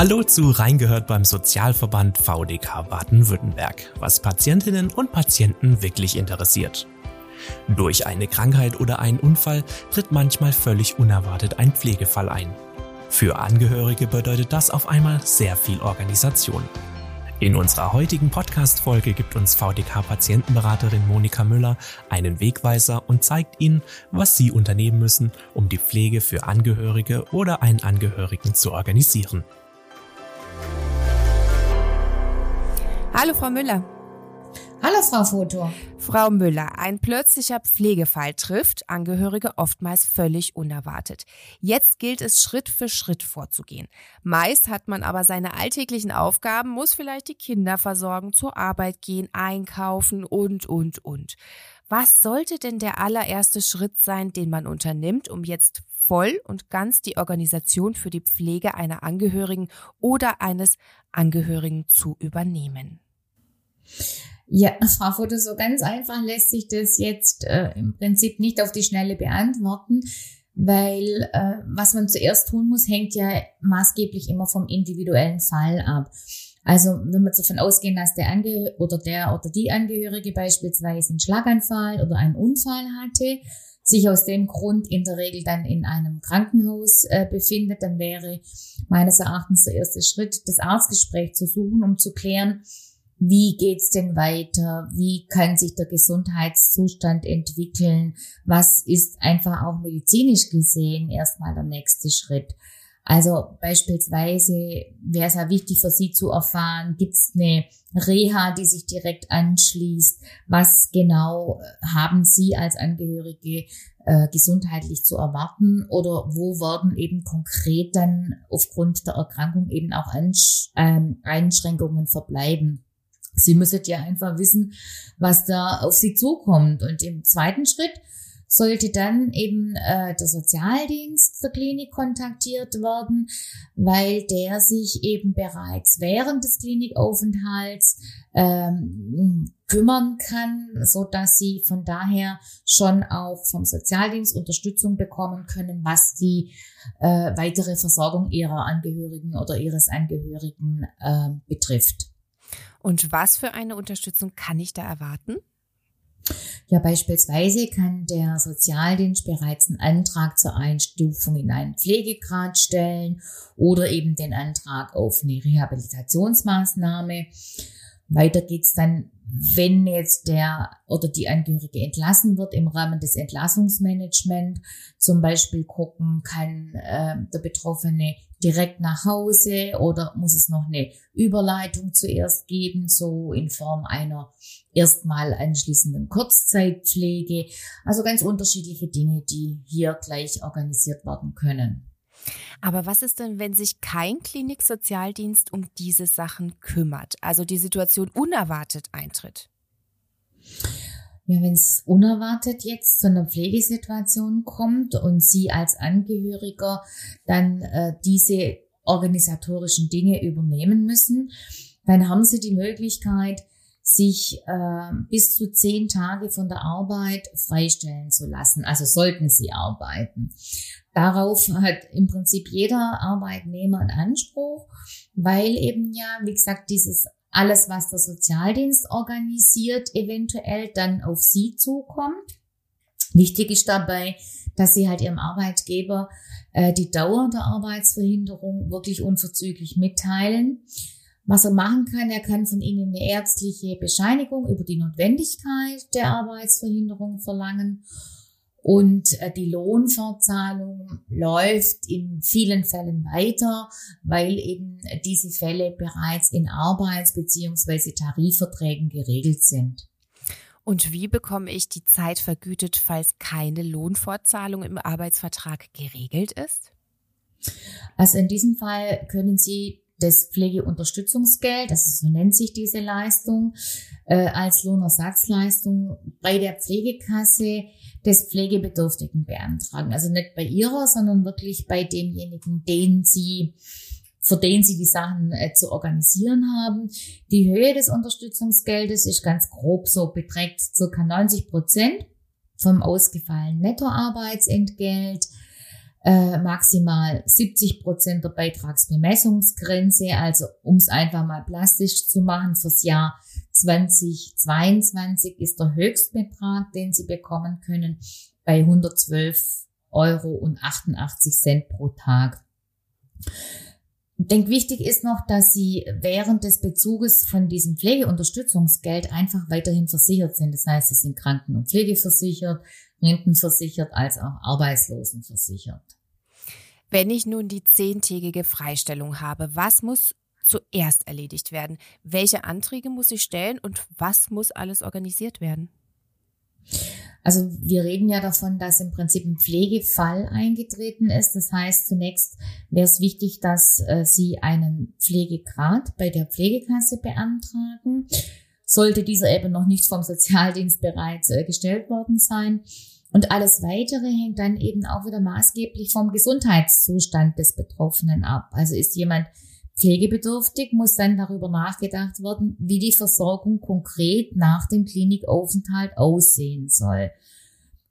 Hallo zu Reingehört beim Sozialverband VDK Baden-Württemberg, was Patientinnen und Patienten wirklich interessiert. Durch eine Krankheit oder einen Unfall tritt manchmal völlig unerwartet ein Pflegefall ein. Für Angehörige bedeutet das auf einmal sehr viel Organisation. In unserer heutigen Podcast-Folge gibt uns VDK-Patientenberaterin Monika Müller einen Wegweiser und zeigt Ihnen, was Sie unternehmen müssen, um die Pflege für Angehörige oder einen Angehörigen zu organisieren. Hallo Frau Müller. Hallo Frau Foto. Frau Müller, ein plötzlicher Pflegefall trifft Angehörige oftmals völlig unerwartet. Jetzt gilt es Schritt für Schritt vorzugehen. Meist hat man aber seine alltäglichen Aufgaben, muss vielleicht die Kinder versorgen, zur Arbeit gehen, einkaufen und, und, und. Was sollte denn der allererste Schritt sein, den man unternimmt, um jetzt voll und ganz die Organisation für die Pflege einer Angehörigen oder eines Angehörigen zu übernehmen? Ja, Frau Foto, so ganz einfach lässt sich das jetzt äh, im Prinzip nicht auf die Schnelle beantworten, weil äh, was man zuerst tun muss, hängt ja maßgeblich immer vom individuellen Fall ab. Also wenn wir davon ausgehen, dass der Ange oder der oder die Angehörige beispielsweise einen Schlaganfall oder einen Unfall hatte, sich aus dem Grund in der Regel dann in einem Krankenhaus äh, befindet, dann wäre meines Erachtens der erste Schritt, das Arztgespräch zu suchen, um zu klären, wie geht's denn weiter? Wie kann sich der Gesundheitszustand entwickeln? Was ist einfach auch medizinisch gesehen erstmal der nächste Schritt? Also beispielsweise wäre es ja wichtig für Sie zu erfahren, gibt es eine Reha, die sich direkt anschließt? Was genau äh, haben Sie als Angehörige äh, gesundheitlich zu erwarten? Oder wo werden eben konkret dann aufgrund der Erkrankung eben auch Ansch ähm, Einschränkungen verbleiben? Sie müsstet ja einfach wissen, was da auf Sie zukommt. Und im zweiten Schritt sollte dann eben äh, der Sozialdienst der Klinik kontaktiert werden, weil der sich eben bereits während des Klinikaufenthalts ähm, kümmern kann, so dass sie von daher schon auch vom Sozialdienst Unterstützung bekommen können, was die äh, weitere Versorgung ihrer Angehörigen oder ihres Angehörigen äh, betrifft. Und was für eine Unterstützung kann ich da erwarten? Ja, beispielsweise kann der Sozialdienst bereits einen Antrag zur Einstufung in einen Pflegegrad stellen oder eben den Antrag auf eine Rehabilitationsmaßnahme. Weiter geht's dann wenn jetzt der oder die Angehörige entlassen wird im Rahmen des Entlassungsmanagement, zum Beispiel gucken, kann äh, der Betroffene direkt nach Hause oder muss es noch eine Überleitung zuerst geben, so in Form einer erstmal anschließenden Kurzzeitpflege. Also ganz unterschiedliche Dinge, die hier gleich organisiert werden können. Aber was ist denn, wenn sich kein Kliniksozialdienst um diese Sachen kümmert, also die Situation unerwartet eintritt? Ja, wenn es unerwartet jetzt zu einer Pflegesituation kommt und Sie als Angehöriger dann äh, diese organisatorischen Dinge übernehmen müssen, dann haben Sie die Möglichkeit, sich äh, bis zu zehn Tage von der Arbeit freistellen zu lassen. Also sollten sie arbeiten. Darauf hat im Prinzip jeder Arbeitnehmer einen Anspruch, weil eben ja, wie gesagt, dieses alles, was der Sozialdienst organisiert, eventuell dann auf sie zukommt. Wichtig ist dabei, dass sie halt ihrem Arbeitgeber äh, die Dauer der Arbeitsverhinderung wirklich unverzüglich mitteilen was er machen kann, er kann von Ihnen eine ärztliche Bescheinigung über die Notwendigkeit der Arbeitsverhinderung verlangen. Und äh, die Lohnfortzahlung läuft in vielen Fällen weiter, weil eben diese Fälle bereits in Arbeits- bzw. Tarifverträgen geregelt sind. Und wie bekomme ich die Zeit vergütet, falls keine Lohnfortzahlung im Arbeitsvertrag geregelt ist? Also in diesem Fall können Sie das Pflegeunterstützungsgeld, ist, so nennt sich diese Leistung, äh, als Lohnersatzleistung bei der Pflegekasse des Pflegebedürftigen beantragen. Also nicht bei ihrer, sondern wirklich bei demjenigen, den sie für den sie die Sachen äh, zu organisieren haben. Die Höhe des Unterstützungsgeldes ist ganz grob so, beträgt circa 90 Prozent vom ausgefallenen Nettoarbeitsentgelt äh, maximal 70 Prozent der Beitragsbemessungsgrenze. Also um es einfach mal plastisch zu machen, fürs Jahr 2022 ist der Höchstbetrag, den Sie bekommen können, bei 112 Euro und 88 Cent pro Tag. Ich denke, wichtig ist noch, dass Sie während des Bezuges von diesem Pflegeunterstützungsgeld einfach weiterhin versichert sind. Das heißt, Sie sind kranken- und pflegeversichert, rentenversichert als auch arbeitslosenversichert. Wenn ich nun die zehntägige Freistellung habe, was muss zuerst erledigt werden? Welche Anträge muss ich stellen und was muss alles organisiert werden? Also wir reden ja davon, dass im Prinzip ein Pflegefall eingetreten ist. Das heißt, zunächst wäre es wichtig, dass äh, Sie einen Pflegegrad bei der Pflegekasse beantragen. Sollte dieser eben noch nicht vom Sozialdienst bereits äh, gestellt worden sein. Und alles weitere hängt dann eben auch wieder maßgeblich vom Gesundheitszustand des Betroffenen ab. Also ist jemand pflegebedürftig, muss dann darüber nachgedacht werden, wie die Versorgung konkret nach dem Klinikaufenthalt aussehen soll.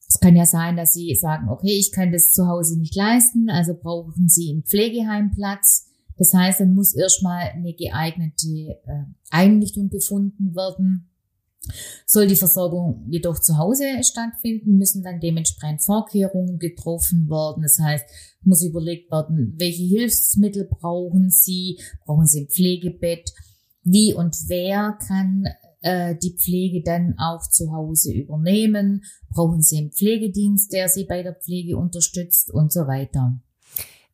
Es kann ja sein, dass Sie sagen, okay, ich kann das zu Hause nicht leisten, also brauchen Sie im Pflegeheim Platz. Das heißt, dann muss erstmal eine geeignete äh, Einrichtung gefunden werden. Soll die Versorgung jedoch zu Hause stattfinden, müssen dann dementsprechend Vorkehrungen getroffen werden. Das heißt, muss überlegt werden, welche Hilfsmittel brauchen Sie? Brauchen Sie ein Pflegebett? Wie und wer kann äh, die Pflege dann auch zu Hause übernehmen? Brauchen Sie einen Pflegedienst, der Sie bei der Pflege unterstützt und so weiter?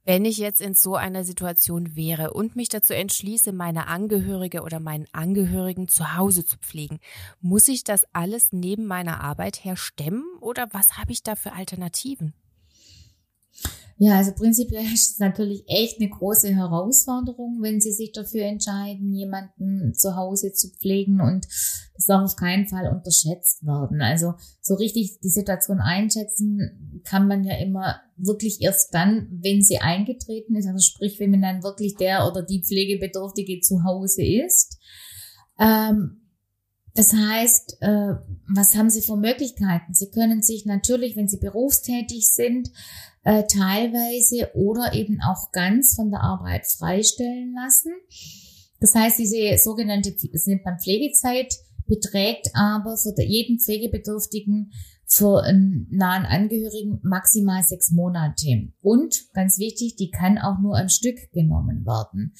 Wenn ich jetzt in so einer Situation wäre und mich dazu entschließe, meine Angehörige oder meinen Angehörigen zu Hause zu pflegen, muss ich das alles neben meiner Arbeit her stemmen oder was habe ich da für Alternativen? Ja, also prinzipiell ist es natürlich echt eine große Herausforderung, wenn Sie sich dafür entscheiden, jemanden zu Hause zu pflegen und das darf auf keinen Fall unterschätzt werden. Also so richtig die Situation einschätzen kann man ja immer wirklich erst dann, wenn sie eingetreten ist, also sprich, wenn man dann wirklich der oder die Pflegebedürftige zu Hause ist. Ähm, das heißt, äh, was haben Sie für Möglichkeiten? Sie können sich natürlich, wenn Sie berufstätig sind, äh, teilweise oder eben auch ganz von der Arbeit freistellen lassen. Das heißt, diese sogenannte, das nennt man Pflegezeit, beträgt aber für jeden Pflegebedürftigen für einen nahen Angehörigen maximal sechs Monate. Und ganz wichtig, die kann auch nur am Stück genommen werden.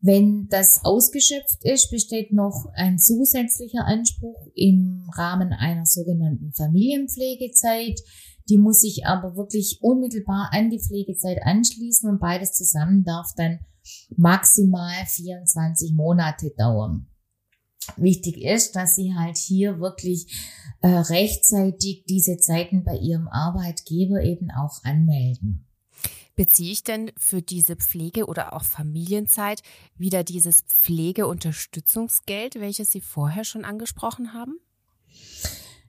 Wenn das ausgeschöpft ist, besteht noch ein zusätzlicher Anspruch im Rahmen einer sogenannten Familienpflegezeit. Die muss sich aber wirklich unmittelbar an die Pflegezeit anschließen und beides zusammen darf dann maximal 24 Monate dauern. Wichtig ist, dass Sie halt hier wirklich äh, rechtzeitig diese Zeiten bei Ihrem Arbeitgeber eben auch anmelden. Beziehe ich denn für diese Pflege- oder auch Familienzeit wieder dieses Pflegeunterstützungsgeld, welches Sie vorher schon angesprochen haben?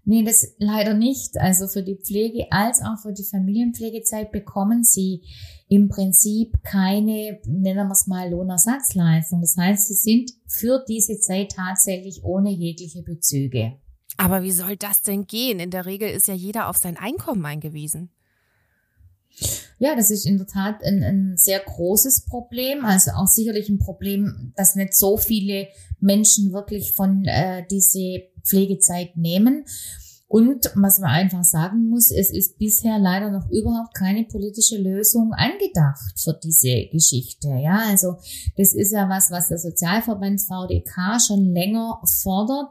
Nee, das leider nicht. Also für die Pflege als auch für die Familienpflegezeit bekommen Sie im Prinzip keine, nennen wir es mal, Lohnersatzleistung. Das heißt, Sie sind für diese Zeit tatsächlich ohne jegliche Bezüge. Aber wie soll das denn gehen? In der Regel ist ja jeder auf sein Einkommen eingewiesen. Ja, das ist in der Tat ein, ein sehr großes Problem. Also auch sicherlich ein Problem, dass nicht so viele Menschen wirklich von äh, diese Pflegezeit nehmen. Und was man einfach sagen muss, es ist bisher leider noch überhaupt keine politische Lösung angedacht für diese Geschichte. Ja, also das ist ja was, was der Sozialverband VDK schon länger fordert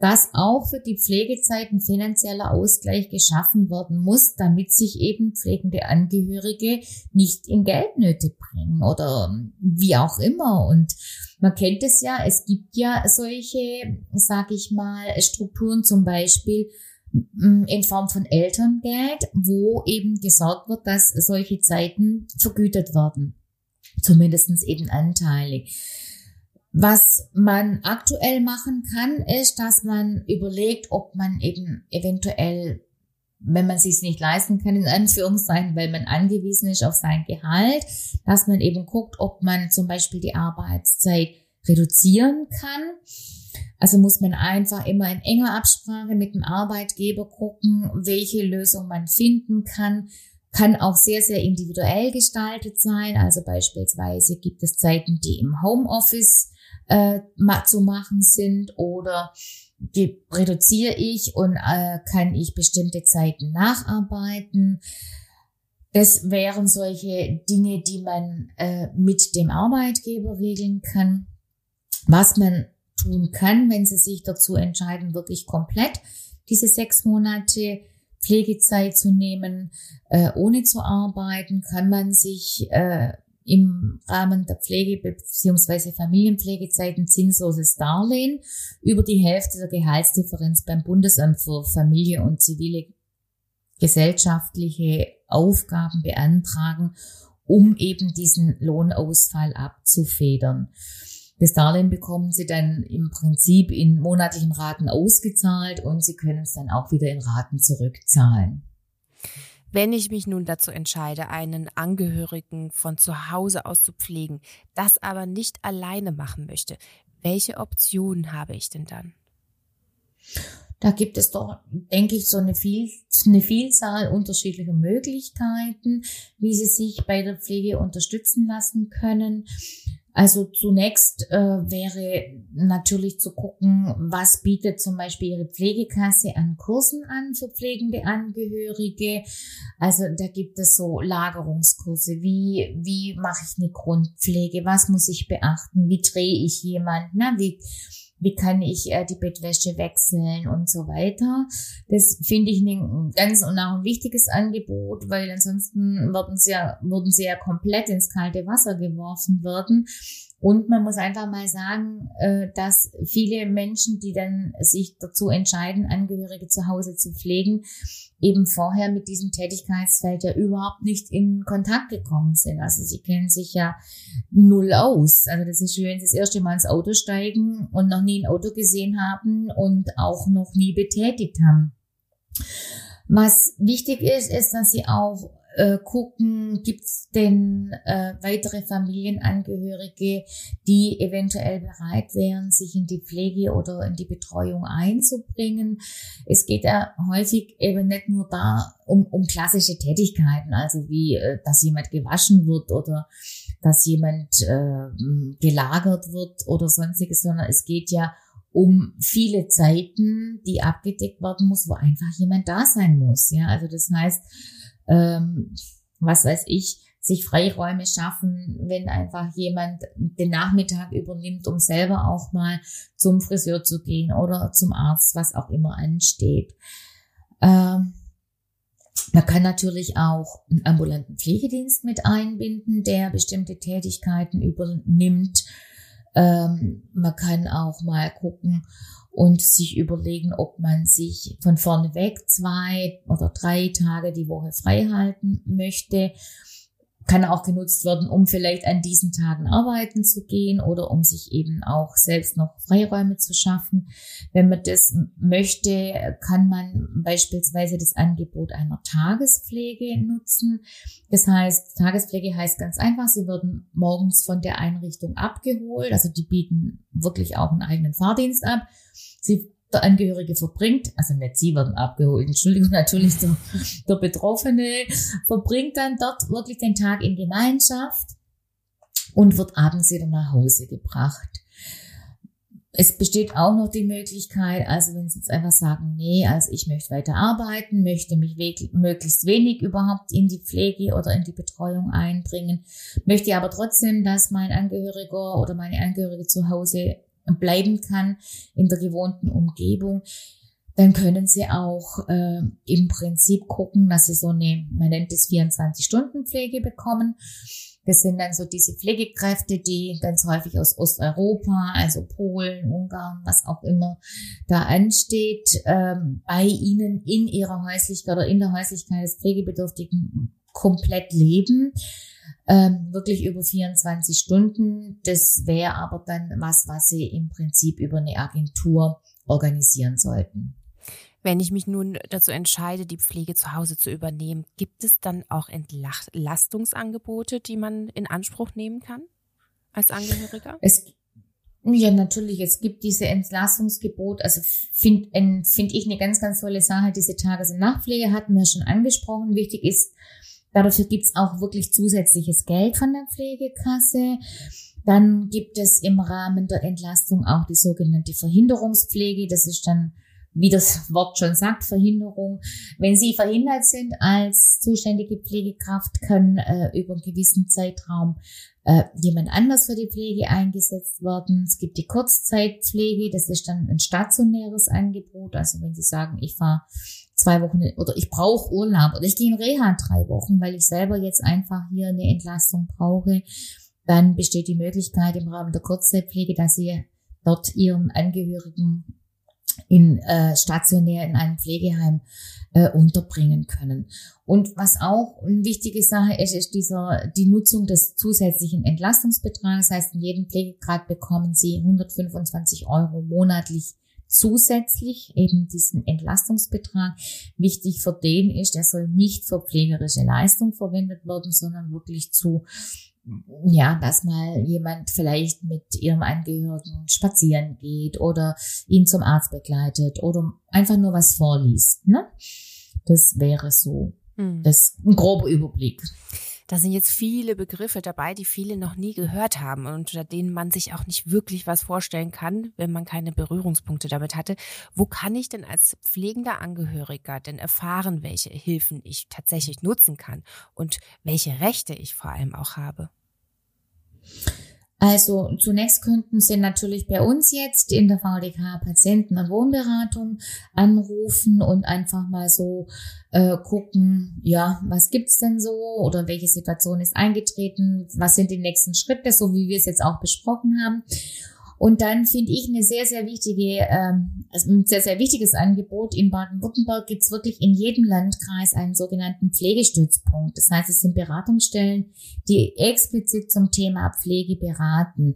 dass auch für die Pflegezeit ein finanzieller Ausgleich geschaffen werden muss, damit sich eben pflegende Angehörige nicht in Geldnöte bringen oder wie auch immer. Und man kennt es ja, es gibt ja solche, sag ich mal, Strukturen zum Beispiel mm, in Form von Elterngeld, wo eben gesorgt wird, dass solche Zeiten vergütet werden. Zumindestens eben anteilig. Was man aktuell machen kann, ist, dass man überlegt, ob man eben eventuell, wenn man sich nicht leisten kann, in Anführungszeichen, weil man angewiesen ist auf sein Gehalt, dass man eben guckt, ob man zum Beispiel die Arbeitszeit reduzieren kann. Also muss man einfach immer in enger Absprache mit dem Arbeitgeber gucken, welche Lösung man finden kann kann auch sehr, sehr individuell gestaltet sein. Also beispielsweise gibt es Zeiten, die im Homeoffice äh, zu machen sind oder reduziere ich und äh, kann ich bestimmte Zeiten nacharbeiten. Das wären solche Dinge, die man äh, mit dem Arbeitgeber regeln kann. Was man tun kann, wenn sie sich dazu entscheiden, wirklich komplett diese sechs Monate Pflegezeit zu nehmen, äh, ohne zu arbeiten, kann man sich äh, im Rahmen der Pflege- bzw. Familienpflegezeiten zinsloses Darlehen über die Hälfte der Gehaltsdifferenz beim Bundesamt für Familie und zivile gesellschaftliche Aufgaben beantragen, um eben diesen Lohnausfall abzufedern. Das Darlehen bekommen Sie dann im Prinzip in monatlichen Raten ausgezahlt und Sie können es dann auch wieder in Raten zurückzahlen. Wenn ich mich nun dazu entscheide, einen Angehörigen von zu Hause aus zu pflegen, das aber nicht alleine machen möchte, welche Optionen habe ich denn dann? Da gibt es doch, denke ich, so eine, Viel eine Vielzahl unterschiedlicher Möglichkeiten, wie Sie sich bei der Pflege unterstützen lassen können. Also zunächst äh, wäre natürlich zu gucken, was bietet zum Beispiel Ihre Pflegekasse an Kursen an für pflegende Angehörige. Also da gibt es so Lagerungskurse. Wie, wie mache ich eine Grundpflege? Was muss ich beachten? Wie drehe ich jemanden? Na, wie, wie kann ich äh, die Bettwäsche wechseln und so weiter. Das finde ich ein ganz und auch ein wichtiges Angebot, weil ansonsten würden sie ja, würden sie ja komplett ins kalte Wasser geworfen werden. Und man muss einfach mal sagen, äh, dass viele Menschen, die dann sich dazu entscheiden, Angehörige zu Hause zu pflegen, eben vorher mit diesem Tätigkeitsfeld ja überhaupt nicht in Kontakt gekommen sind. Also sie kennen sich ja null aus. Also das ist schön, wenn sie das erste Mal ins Auto steigen und noch nie ein Auto gesehen haben und auch noch nie betätigt haben. Was wichtig ist, ist, dass sie auch äh, gucken, gibt es denn äh, weitere Familienangehörige, die eventuell bereit wären, sich in die Pflege oder in die Betreuung einzubringen. Es geht ja häufig eben nicht nur da um, um klassische Tätigkeiten, also wie, äh, dass jemand gewaschen wird oder dass jemand äh, gelagert wird oder sonstiges, sondern es geht ja um viele Zeiten, die abgedeckt werden muss, wo einfach jemand da sein muss. Ja, also das heißt, ähm, was weiß ich, sich Freiräume schaffen, wenn einfach jemand den Nachmittag übernimmt, um selber auch mal zum Friseur zu gehen oder zum Arzt, was auch immer ansteht. Ähm, man kann natürlich auch einen ambulanten Pflegedienst mit einbinden, der bestimmte Tätigkeiten übernimmt. Ähm, man kann auch mal gucken, und sich überlegen, ob man sich von vorne weg zwei oder drei Tage die Woche frei halten möchte kann auch genutzt werden, um vielleicht an diesen Tagen arbeiten zu gehen oder um sich eben auch selbst noch Freiräume zu schaffen. Wenn man das möchte, kann man beispielsweise das Angebot einer Tagespflege nutzen. Das heißt, Tagespflege heißt ganz einfach, sie werden morgens von der Einrichtung abgeholt, also die bieten wirklich auch einen eigenen Fahrdienst ab. Sie der Angehörige verbringt, also nicht sie werden abgeholt, Entschuldigung, natürlich der, der Betroffene verbringt dann dort wirklich den Tag in Gemeinschaft und wird abends wieder nach Hause gebracht. Es besteht auch noch die Möglichkeit, also wenn Sie jetzt einfach sagen, nee, also ich möchte weiter arbeiten, möchte mich möglichst wenig überhaupt in die Pflege oder in die Betreuung einbringen, möchte aber trotzdem, dass mein Angehöriger oder meine Angehörige zu Hause bleiben kann in der gewohnten Umgebung, dann können Sie auch äh, im Prinzip gucken, dass Sie so eine, man nennt es 24-Stunden-Pflege bekommen. Das sind dann so diese Pflegekräfte, die ganz häufig aus Osteuropa, also Polen, Ungarn, was auch immer da ansteht, ähm, bei Ihnen in Ihrer Häuslichkeit oder in der Häuslichkeit des Pflegebedürftigen komplett leben ähm, wirklich über 24 Stunden. Das wäre aber dann was, was Sie im Prinzip über eine Agentur organisieren sollten. Wenn ich mich nun dazu entscheide, die Pflege zu Hause zu übernehmen, gibt es dann auch Entlastungsangebote, die man in Anspruch nehmen kann als Angehöriger? Es, ja, natürlich. Es gibt diese Entlastungsgebot. Also finde find ich eine ganz, ganz tolle Sache. Diese Tages- und Nachtpflege hatten wir schon angesprochen. Wichtig ist, Dafür gibt's auch wirklich zusätzliches Geld von der Pflegekasse. Dann gibt es im Rahmen der Entlastung auch die sogenannte Verhinderungspflege. Das ist dann wie das Wort schon sagt, Verhinderung. Wenn Sie verhindert sind als zuständige Pflegekraft, kann äh, über einen gewissen Zeitraum äh, jemand anders für die Pflege eingesetzt werden. Es gibt die Kurzzeitpflege, das ist dann ein stationäres Angebot. Also wenn Sie sagen, ich fahre zwei Wochen oder ich brauche Urlaub oder ich gehe in Reha drei Wochen, weil ich selber jetzt einfach hier eine Entlastung brauche, dann besteht die Möglichkeit im Rahmen der Kurzzeitpflege, dass Sie dort Ihren Angehörigen in äh, stationär in einem Pflegeheim äh, unterbringen können. Und was auch eine wichtige Sache ist, ist dieser die Nutzung des zusätzlichen Entlastungsbetrags. Das heißt, in jedem Pflegegrad bekommen Sie 125 Euro monatlich zusätzlich eben diesen Entlastungsbetrag. Wichtig für den ist, er soll nicht für pflegerische Leistung verwendet werden, sondern wirklich zu ja, dass mal jemand vielleicht mit ihrem Angehörigen spazieren geht oder ihn zum Arzt begleitet oder einfach nur was vorliest. Ne? Das wäre so hm. das ein grober Überblick. Da sind jetzt viele Begriffe dabei, die viele noch nie gehört haben und unter denen man sich auch nicht wirklich was vorstellen kann, wenn man keine Berührungspunkte damit hatte. Wo kann ich denn als pflegender Angehöriger denn erfahren, welche Hilfen ich tatsächlich nutzen kann und welche Rechte ich vor allem auch habe? Also zunächst könnten Sie natürlich bei uns jetzt in der VDK Patienten- und Wohnberatung anrufen und einfach mal so äh, gucken, ja, was gibt's denn so oder welche Situation ist eingetreten, was sind die nächsten Schritte, so wie wir es jetzt auch besprochen haben. Und dann finde ich eine sehr, sehr wichtige, ähm, also ein sehr, sehr wichtiges Angebot. In Baden-Württemberg gibt es wirklich in jedem Landkreis einen sogenannten Pflegestützpunkt. Das heißt, es sind Beratungsstellen, die explizit zum Thema Pflege beraten.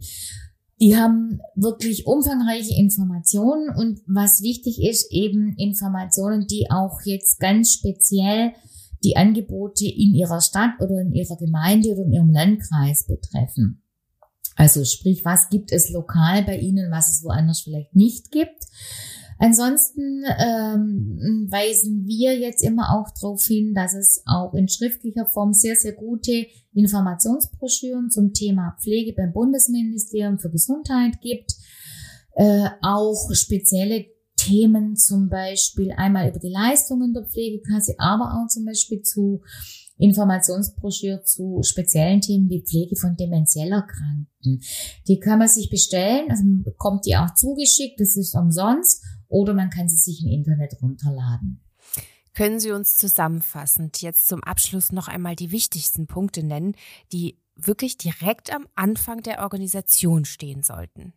Die haben wirklich umfangreiche Informationen und was wichtig ist, eben Informationen, die auch jetzt ganz speziell die Angebote in ihrer Stadt oder in ihrer Gemeinde oder in ihrem Landkreis betreffen. Also sprich, was gibt es lokal bei Ihnen, was es woanders vielleicht nicht gibt. Ansonsten ähm, weisen wir jetzt immer auch darauf hin, dass es auch in schriftlicher Form sehr, sehr gute Informationsbroschüren zum Thema Pflege beim Bundesministerium für Gesundheit gibt. Äh, auch spezielle Themen zum Beispiel einmal über die Leistungen der Pflegekasse, aber auch zum Beispiel zu Informationsbroschüre zu speziellen Themen wie Pflege von demenziell Erkrankten. Die kann man sich bestellen, also man bekommt die auch zugeschickt, das ist umsonst, oder man kann sie sich im Internet runterladen. Können Sie uns zusammenfassend jetzt zum Abschluss noch einmal die wichtigsten Punkte nennen, die wirklich direkt am Anfang der Organisation stehen sollten?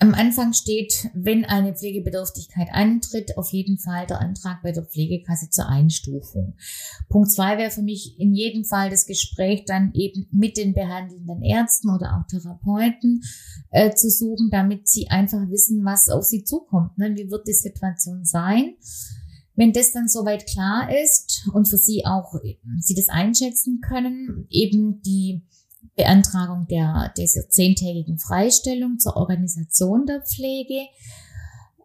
Am Anfang steht, wenn eine Pflegebedürftigkeit antritt, auf jeden Fall der Antrag bei der Pflegekasse zur Einstufung. Punkt zwei wäre für mich in jedem Fall das Gespräch dann eben mit den behandelnden Ärzten oder auch Therapeuten äh, zu suchen, damit sie einfach wissen, was auf sie zukommt. Ne? Wie wird die Situation sein? Wenn das dann soweit klar ist und für sie auch sie das einschätzen können, eben die Beantragung der, dieser zehntägigen Freistellung zur Organisation der Pflege.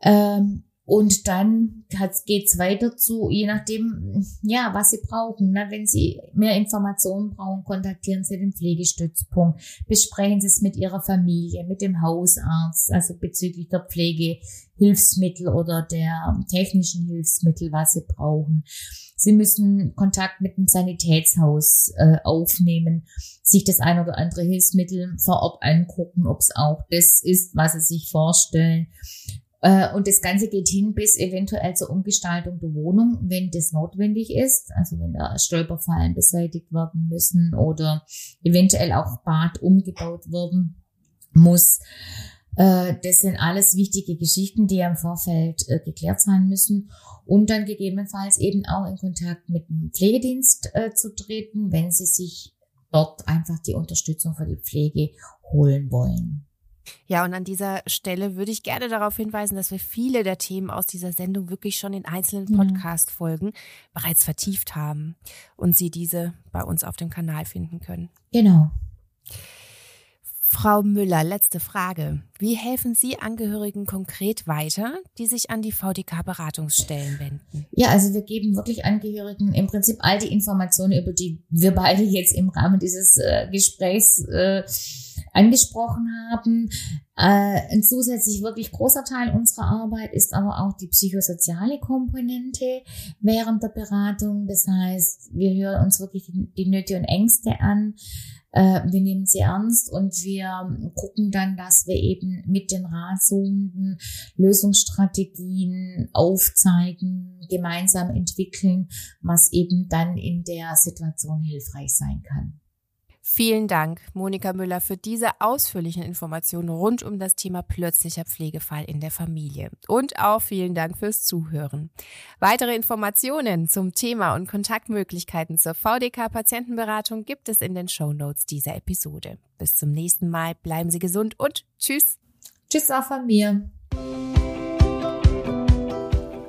Ähm, und dann geht es weiter zu, je nachdem, ja, was Sie brauchen. Ne? Wenn Sie mehr Informationen brauchen, kontaktieren Sie den Pflegestützpunkt, besprechen Sie es mit Ihrer Familie, mit dem Hausarzt, also bezüglich der Pflegehilfsmittel oder der technischen Hilfsmittel, was Sie brauchen. Sie müssen Kontakt mit dem Sanitätshaus äh, aufnehmen, sich das ein oder andere Hilfsmittel vor Ort angucken, ob es auch das ist, was Sie sich vorstellen. Äh, und das Ganze geht hin bis eventuell zur Umgestaltung der Wohnung, wenn das notwendig ist. Also wenn da Stolperfallen beseitigt werden müssen oder eventuell auch Bad umgebaut werden muss. Äh, das sind alles wichtige Geschichten, die im Vorfeld äh, geklärt sein müssen. Und dann gegebenenfalls eben auch in Kontakt mit dem Pflegedienst zu treten, wenn sie sich dort einfach die Unterstützung für die Pflege holen wollen. Ja, und an dieser Stelle würde ich gerne darauf hinweisen, dass wir viele der Themen aus dieser Sendung wirklich schon in einzelnen mhm. Podcast-Folgen bereits vertieft haben und Sie diese bei uns auf dem Kanal finden können. Genau. Frau Müller, letzte Frage. Wie helfen Sie Angehörigen konkret weiter, die sich an die VDK-Beratungsstellen wenden? Ja, also wir geben wirklich Angehörigen im Prinzip all die Informationen, über die wir beide jetzt im Rahmen dieses äh, Gesprächs äh, angesprochen haben. Äh, ein zusätzlich wirklich großer Teil unserer Arbeit ist aber auch die psychosoziale Komponente während der Beratung. Das heißt, wir hören uns wirklich die, Nöte und Ängste an äh, wir nehmen sie ernst und wir gucken dann, dass wir eben mit den Ratsuchenden Lösungsstrategien aufzeigen, gemeinsam entwickeln, was eben dann in der Situation hilfreich sein kann. Vielen Dank, Monika Müller, für diese ausführlichen Informationen rund um das Thema plötzlicher Pflegefall in der Familie. Und auch vielen Dank fürs Zuhören. Weitere Informationen zum Thema und Kontaktmöglichkeiten zur VDK-Patientenberatung gibt es in den Show Notes dieser Episode. Bis zum nächsten Mal, bleiben Sie gesund und tschüss. Tschüss auch von mir.